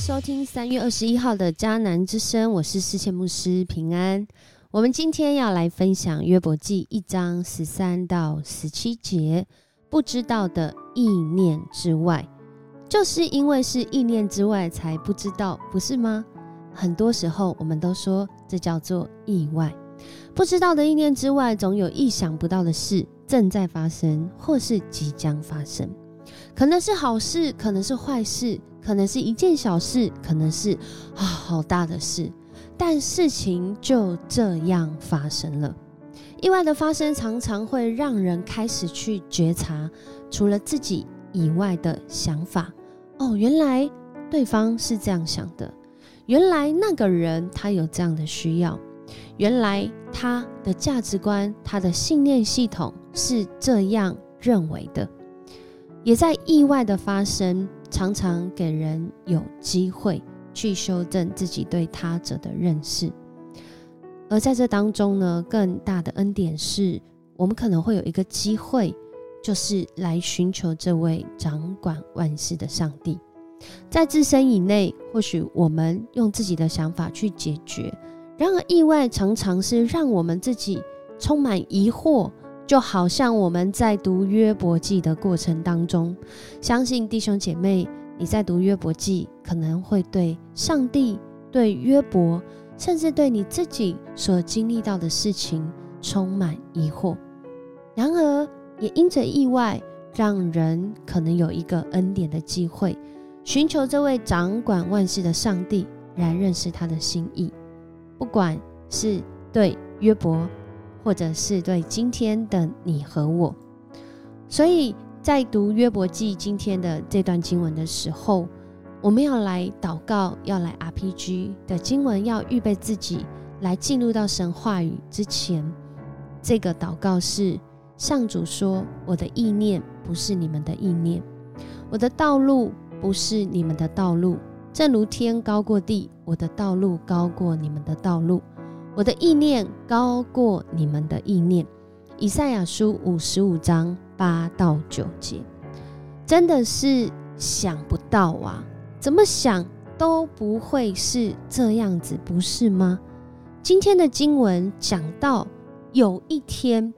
收听三月二十一号的迦南之声，我是世界牧师平安。我们今天要来分享约伯记一章十三到十七节，不知道的意念之外，就是因为是意念之外才不知道，不是吗？很多时候我们都说这叫做意外，不知道的意念之外，总有意想不到的事正在发生，或是即将发生，可能是好事，可能是坏事。可能是一件小事，可能是啊好大的事，但事情就这样发生了。意外的发生常常会让人开始去觉察，除了自己以外的想法。哦，原来对方是这样想的，原来那个人他有这样的需要，原来他的价值观、他的信念系统是这样认为的，也在意外的发生。常常给人有机会去修正自己对他者的认识，而在这当中呢，更大的恩典是我们可能会有一个机会，就是来寻求这位掌管万事的上帝。在自身以内，或许我们用自己的想法去解决；然而，意外常常是让我们自己充满疑惑。就好像我们在读约伯记的过程当中，相信弟兄姐妹，你在读约伯记，可能会对上帝、对约伯，甚至对你自己所经历到的事情充满疑惑。然而，也因着意外，让人可能有一个恩典的机会，寻求这位掌管万事的上帝，来认识他的心意。不管是对约伯。或者是对今天的你和我，所以在读约伯记今天的这段经文的时候，我们要来祷告，要来 RPG 的经文，要预备自己来进入到神话语之前。这个祷告是：上主说，我的意念不是你们的意念，我的道路不是你们的道路，正如天高过地，我的道路高过你们的道路。我的意念高过你们的意念，以赛亚书五十五章八到九节，真的是想不到啊！怎么想都不会是这样子，不是吗？今天的经文讲到，有一天，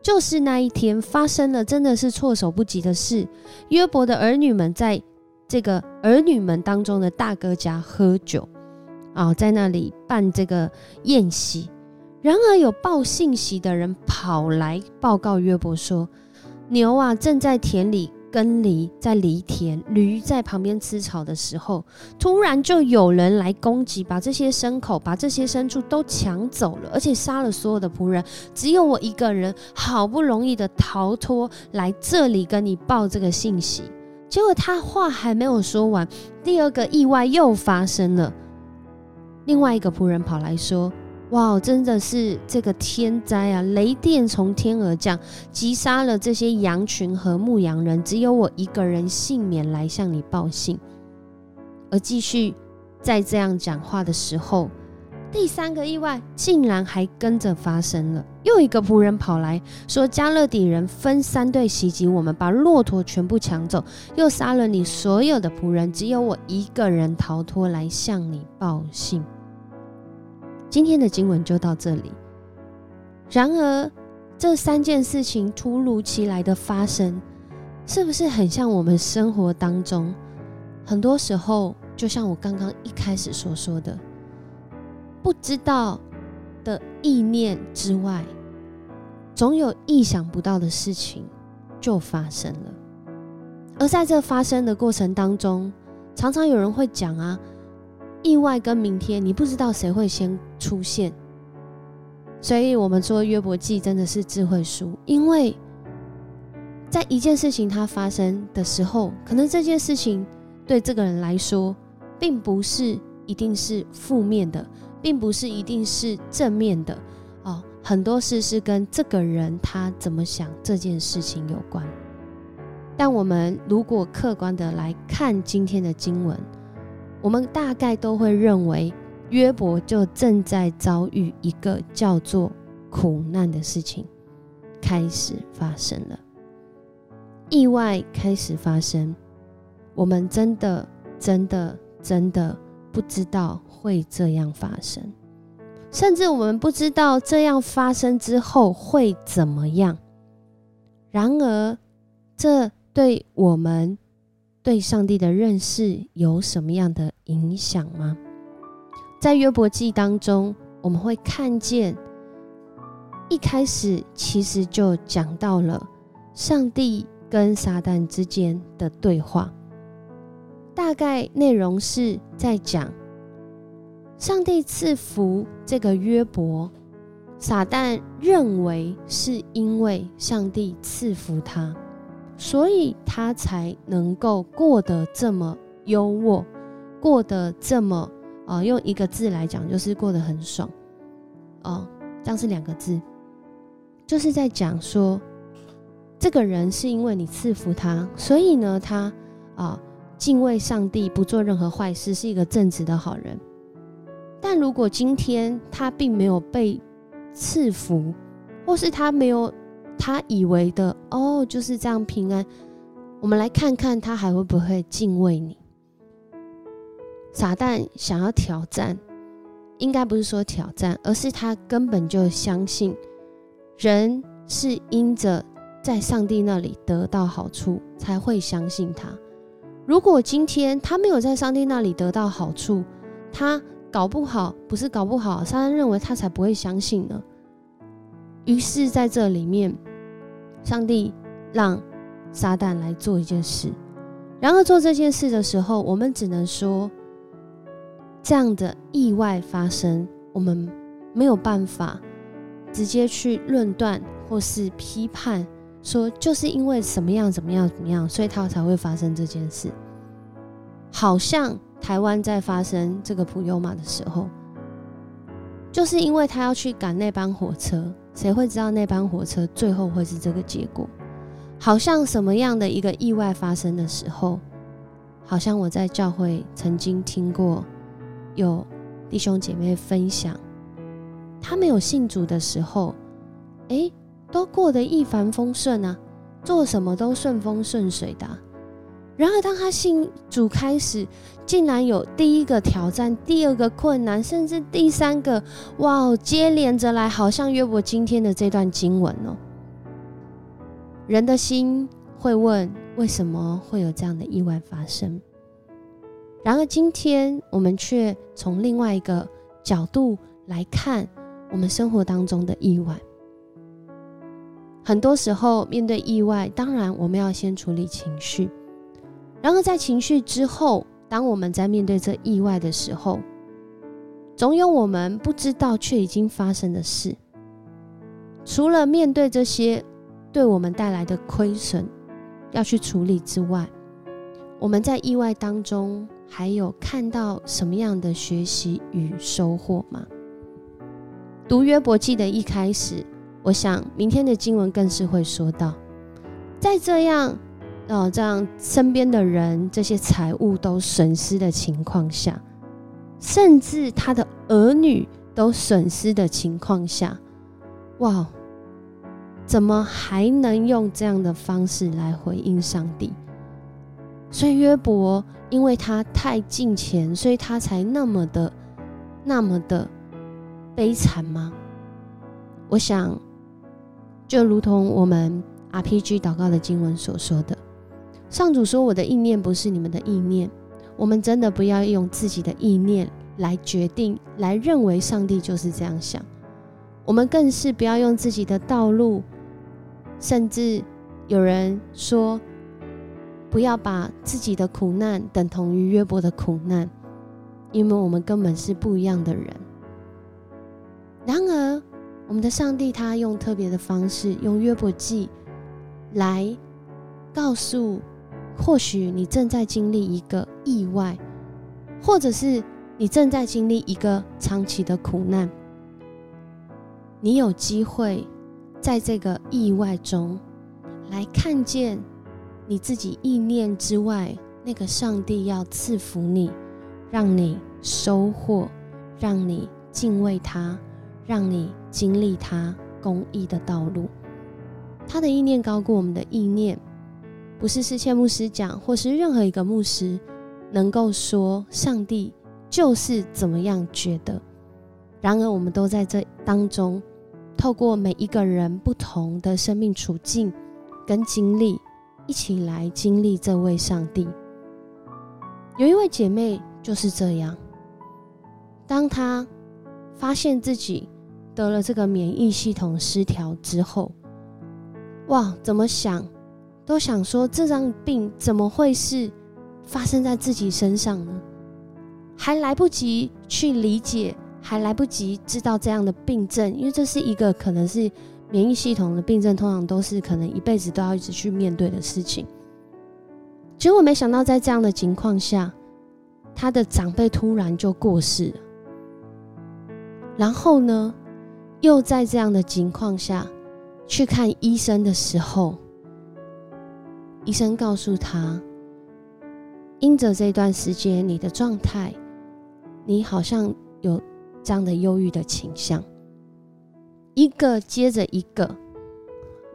就是那一天发生了，真的是措手不及的事。约伯的儿女们在这个儿女们当中的大哥家喝酒。啊，在那里办这个宴席，然而有报信息的人跑来报告约伯说：“牛啊，正在田里耕犁，在犁田；驴在旁边吃草的时候，突然就有人来攻击，把这些牲口、把这些牲畜都抢走了，而且杀了所有的仆人。只有我一个人，好不容易的逃脱来这里跟你报这个信息。结果他话还没有说完，第二个意外又发生了。”另外一个仆人跑来说：“哇，真的是这个天灾啊！雷电从天而降，击杀了这些羊群和牧羊人，只有我一个人幸免，来向你报信。”而继续在这样讲话的时候，第三个意外竟然还跟着发生了。又一个仆人跑来说：“加勒底人分三队袭击我们，把骆驼全部抢走，又杀了你所有的仆人，只有我一个人逃脱，来向你报信。”今天的经文就到这里。然而，这三件事情突如其来的发生，是不是很像我们生活当中？很多时候，就像我刚刚一开始所说的，不知道的意念之外，总有意想不到的事情就发生了。而在这发生的过程当中，常常有人会讲啊。意外跟明天，你不知道谁会先出现，所以我们说约伯记真的是智慧书，因为在一件事情它发生的时候，可能这件事情对这个人来说，并不是一定是负面的，并不是一定是正面的哦，很多事是跟这个人他怎么想这件事情有关。但我们如果客观的来看今天的经文。我们大概都会认为，约伯就正在遭遇一个叫做苦难的事情开始发生了，意外开始发生。我们真的真的真的不知道会这样发生，甚至我们不知道这样发生之后会怎么样。然而，这对我们对上帝的认识有什么样的影响吗？在约伯记当中，我们会看见，一开始其实就讲到了上帝跟撒旦之间的对话。大概内容是在讲，上帝赐福这个约伯，撒旦认为是因为上帝赐福他，所以他才能够过得这么优渥，过得这么啊，用一个字来讲，就是过得很爽哦。这样是两个字，就是在讲说，这个人是因为你赐福他，所以呢，他啊。敬畏上帝，不做任何坏事，是一个正直的好人。但如果今天他并没有被赐福，或是他没有他以为的哦就是这样平安，我们来看看他还会不会敬畏你？撒旦想要挑战，应该不是说挑战，而是他根本就相信人是因着在上帝那里得到好处才会相信他。如果今天他没有在上帝那里得到好处，他搞不好不是搞不好，撒旦认为他才不会相信呢。于是，在这里面，上帝让撒旦来做一件事。然而，做这件事的时候，我们只能说，这样的意外发生，我们没有办法直接去论断或是批判。说就是因为怎么样怎么样怎么样，所以他才会发生这件事。好像台湾在发生这个普悠玛的时候，就是因为他要去赶那班火车，谁会知道那班火车最后会是这个结果？好像什么样的一个意外发生的时候，好像我在教会曾经听过有弟兄姐妹分享，他没有信主的时候，哎。都过得一帆风顺啊，做什么都顺风顺水的。然而，当他信主开始，竟然有第一个挑战、第二个困难，甚至第三个，哇哦，接连着来，好像约伯今天的这段经文哦。人的心会问：为什么会有这样的意外发生？然而，今天我们却从另外一个角度来看我们生活当中的意外。很多时候，面对意外，当然我们要先处理情绪。然而，在情绪之后，当我们在面对这意外的时候，总有我们不知道却已经发生的事。除了面对这些对我们带来的亏损要去处理之外，我们在意外当中还有看到什么样的学习与收获吗？读约伯记的一开始。我想，明天的经文更是会说到，在这样，哦，这样身边的人这些财物都损失的情况下，甚至他的儿女都损失的情况下，哇，怎么还能用这样的方式来回应上帝？所以约伯，因为他太敬虔，所以他才那么的、那么的悲惨吗？我想。就如同我们 RPG 祷告的经文所说的，上主说：“我的意念不是你们的意念。”我们真的不要用自己的意念来决定，来认为上帝就是这样想。我们更是不要用自己的道路，甚至有人说，不要把自己的苦难等同于约伯的苦难，因为我们根本是不一样的人。然而。我们的上帝，他用特别的方式，用约伯记来告诉，或许你正在经历一个意外，或者是你正在经历一个长期的苦难，你有机会在这个意外中来看见你自己意念之外，那个上帝要赐福你，让你收获，让你敬畏他。让你经历他公义的道路，他的意念高过我们的意念，不是世界牧师讲，或是任何一个牧师能够说上帝就是怎么样觉得。然而，我们都在这当中，透过每一个人不同的生命处境跟经历，一起来经历这位上帝。有一位姐妹就是这样，当她发现自己得了这个免疫系统失调之后，哇，怎么想都想说，这张病怎么会是发生在自己身上呢？还来不及去理解。还来不及知道这样的病症，因为这是一个可能是免疫系统的病症，通常都是可能一辈子都要一直去面对的事情。结果没想到，在这样的情况下，他的长辈突然就过世了。然后呢，又在这样的情况下去看医生的时候，医生告诉他，因着这段时间你的状态，你好像有。这样的忧郁的倾向，一个接着一个，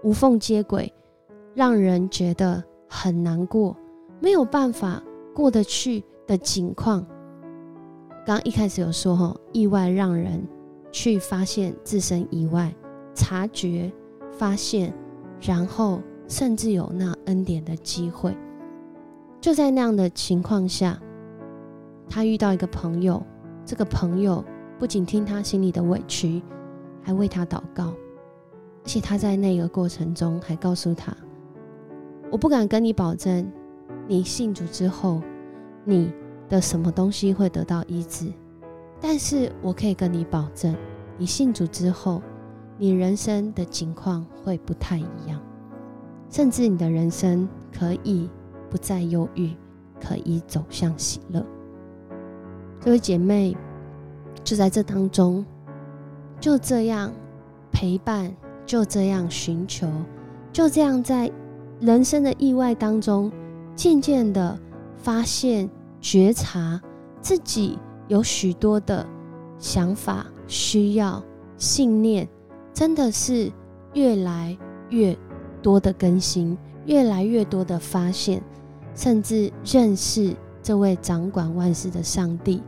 无缝接轨，让人觉得很难过，没有办法过得去的情况。刚一开始有说哈，意外让人去发现自身意外，察觉、发现，然后甚至有那恩典的机会。就在那样的情况下，他遇到一个朋友，这个朋友。不仅听他心里的委屈，还为他祷告，而且他在那个过程中还告诉他：“我不敢跟你保证，你信主之后，你的什么东西会得到医治，但是我可以跟你保证，你信主之后，你人生的情况会不太一样，甚至你的人生可以不再忧郁，可以走向喜乐。”这位姐妹。就在这当中，就这样陪伴，就这样寻求，就这样在人生的意外当中，渐渐的发现、觉察自己有许多的想法、需要、信念，真的是越来越多的更新，越来越多的发现，甚至认识这位掌管万事的上帝，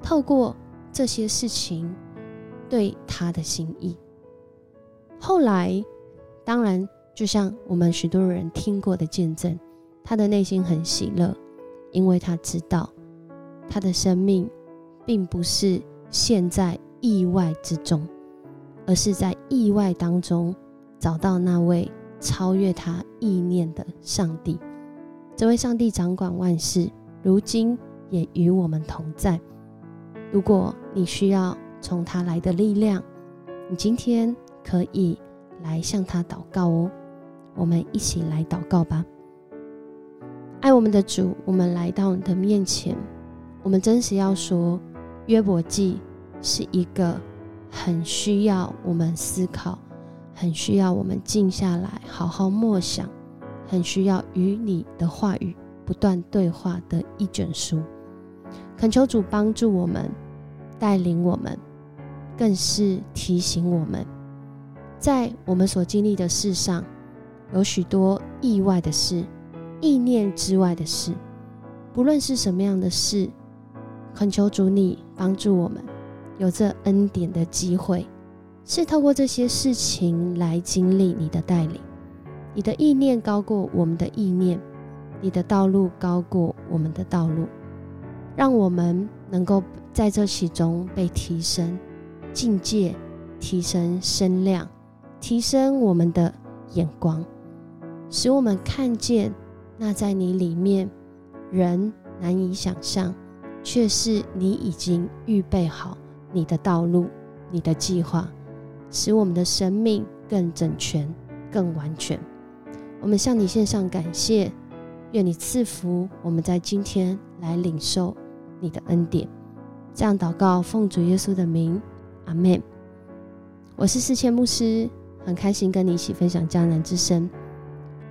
透过。这些事情对他的心意，后来当然就像我们许多人听过的见证，他的内心很喜乐，因为他知道他的生命并不是陷在意外之中，而是在意外当中找到那位超越他意念的上帝。这位上帝掌管万事，如今也与我们同在。如果你需要从他来的力量，你今天可以来向他祷告哦。我们一起来祷告吧。爱我们的主，我们来到你的面前，我们真实要说，约伯记是一个很需要我们思考，很需要我们静下来好好默想，很需要与你的话语不断对话的一卷书。恳求主帮助我们。带领我们，更是提醒我们，在我们所经历的事上，有许多意外的事、意念之外的事。不论是什么样的事，恳求主你帮助我们，有这恩典的机会，是透过这些事情来经历你的带领。你的意念高过我们的意念，你的道路高过我们的道路，让我们能够。在这其中被提升境界，提升声量，提升我们的眼光，使我们看见那在你里面人难以想象，却是你已经预备好你的道路、你的计划，使我们的生命更整全、更完全。我们向你献上感谢，愿你赐福我们在今天来领受你的恩典。这样祷告，奉主耶稣的名，阿门。我是世谦牧师，很开心跟你一起分享迦南之声。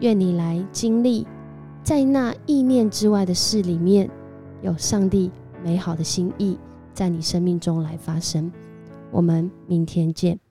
愿你来经历，在那意念之外的事里面，有上帝美好的心意在你生命中来发生。我们明天见。